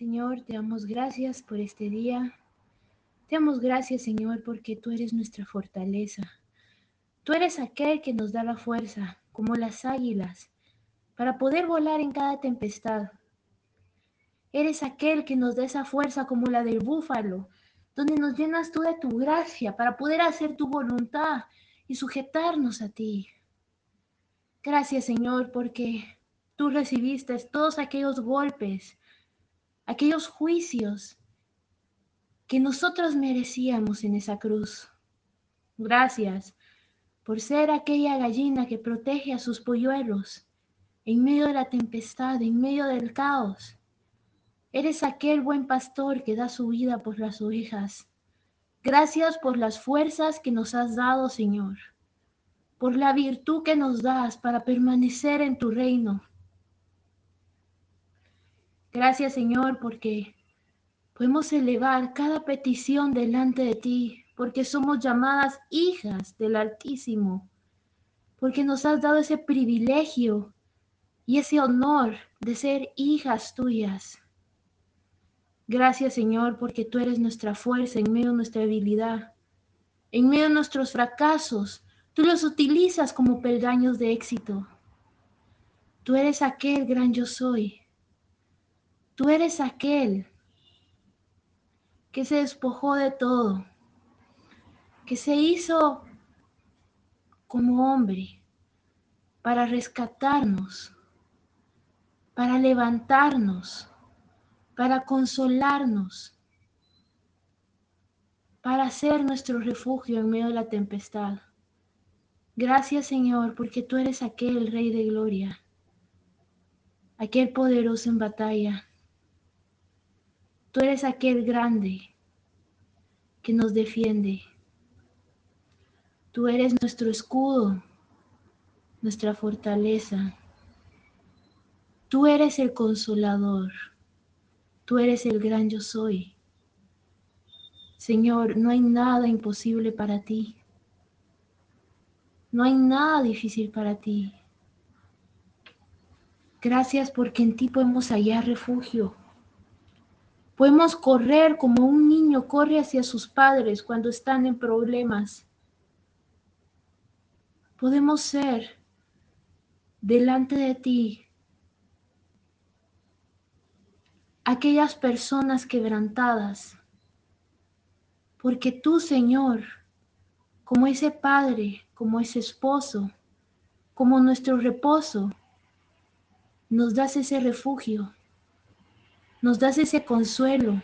Señor, te damos gracias por este día. Te damos gracias, Señor, porque tú eres nuestra fortaleza. Tú eres aquel que nos da la fuerza, como las águilas, para poder volar en cada tempestad. Eres aquel que nos da esa fuerza como la del búfalo, donde nos llenas tú de tu gracia para poder hacer tu voluntad y sujetarnos a ti. Gracias, Señor, porque tú recibiste todos aquellos golpes aquellos juicios que nosotros merecíamos en esa cruz. Gracias por ser aquella gallina que protege a sus polluelos en medio de la tempestad, en medio del caos. Eres aquel buen pastor que da su vida por las ovejas. Gracias por las fuerzas que nos has dado, Señor, por la virtud que nos das para permanecer en tu reino. Gracias Señor porque podemos elevar cada petición delante de ti, porque somos llamadas hijas del Altísimo, porque nos has dado ese privilegio y ese honor de ser hijas tuyas. Gracias Señor porque tú eres nuestra fuerza en medio de nuestra debilidad, en medio de nuestros fracasos. Tú los utilizas como peldaños de éxito. Tú eres aquel gran yo soy Tú eres aquel que se despojó de todo, que se hizo como hombre para rescatarnos, para levantarnos, para consolarnos, para ser nuestro refugio en medio de la tempestad. Gracias Señor, porque tú eres aquel Rey de Gloria, aquel poderoso en batalla Tú eres aquel grande que nos defiende. Tú eres nuestro escudo, nuestra fortaleza. Tú eres el consolador. Tú eres el gran yo soy. Señor, no hay nada imposible para ti. No hay nada difícil para ti. Gracias porque en ti podemos hallar refugio. Podemos correr como un niño corre hacia sus padres cuando están en problemas. Podemos ser delante de ti aquellas personas quebrantadas, porque tú, Señor, como ese padre, como ese esposo, como nuestro reposo, nos das ese refugio nos das ese consuelo,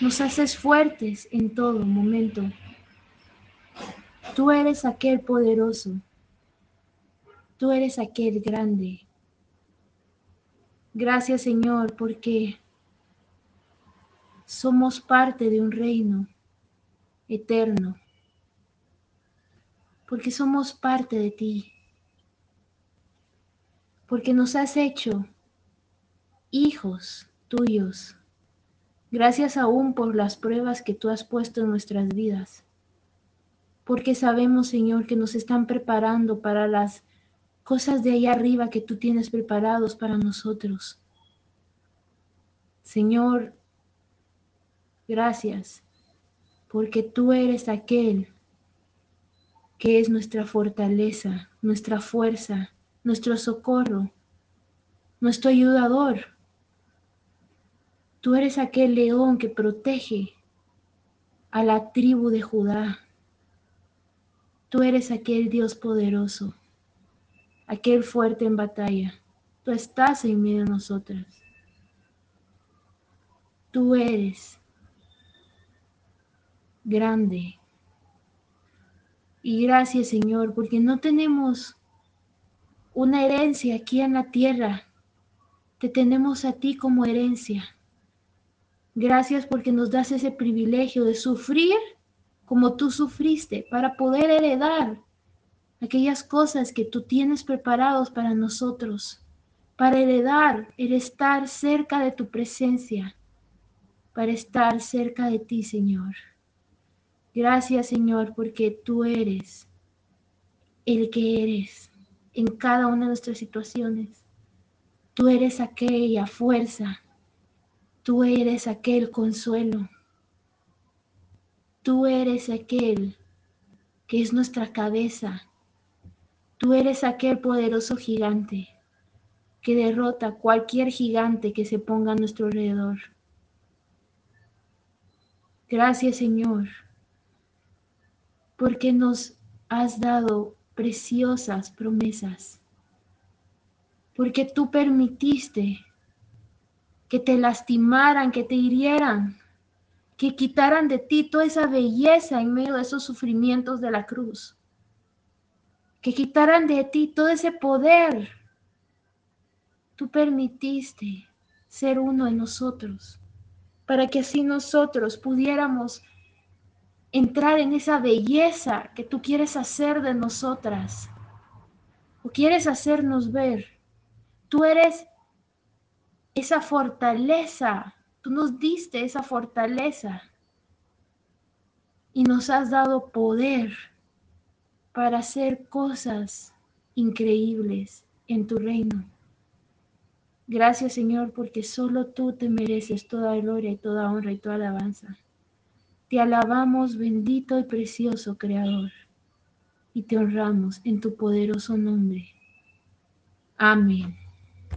nos haces fuertes en todo momento. Tú eres aquel poderoso, tú eres aquel grande. Gracias Señor porque somos parte de un reino eterno, porque somos parte de ti, porque nos has hecho hijos tuyos. Gracias aún por las pruebas que tú has puesto en nuestras vidas. Porque sabemos, Señor, que nos están preparando para las cosas de allá arriba que tú tienes preparados para nosotros. Señor, gracias, porque tú eres aquel que es nuestra fortaleza, nuestra fuerza, nuestro socorro, nuestro ayudador. Tú eres aquel león que protege a la tribu de Judá. Tú eres aquel Dios poderoso, aquel fuerte en batalla. Tú estás en medio de nosotras. Tú eres grande. Y gracias Señor, porque no tenemos una herencia aquí en la tierra. Te tenemos a ti como herencia. Gracias porque nos das ese privilegio de sufrir como tú sufriste para poder heredar aquellas cosas que tú tienes preparados para nosotros, para heredar el estar cerca de tu presencia, para estar cerca de ti, Señor. Gracias, Señor, porque tú eres el que eres en cada una de nuestras situaciones. Tú eres aquella fuerza Tú eres aquel consuelo. Tú eres aquel que es nuestra cabeza. Tú eres aquel poderoso gigante que derrota cualquier gigante que se ponga a nuestro alrededor. Gracias Señor, porque nos has dado preciosas promesas, porque tú permitiste que te lastimaran, que te hirieran, que quitaran de ti toda esa belleza en medio de esos sufrimientos de la cruz, que quitaran de ti todo ese poder. Tú permitiste ser uno de nosotros, para que así nosotros pudiéramos entrar en esa belleza que tú quieres hacer de nosotras. O quieres hacernos ver. Tú eres esa fortaleza, tú nos diste esa fortaleza y nos has dado poder para hacer cosas increíbles en tu reino. Gracias Señor, porque solo tú te mereces toda gloria y toda honra y toda alabanza. Te alabamos, bendito y precioso Creador, y te honramos en tu poderoso nombre. Amén.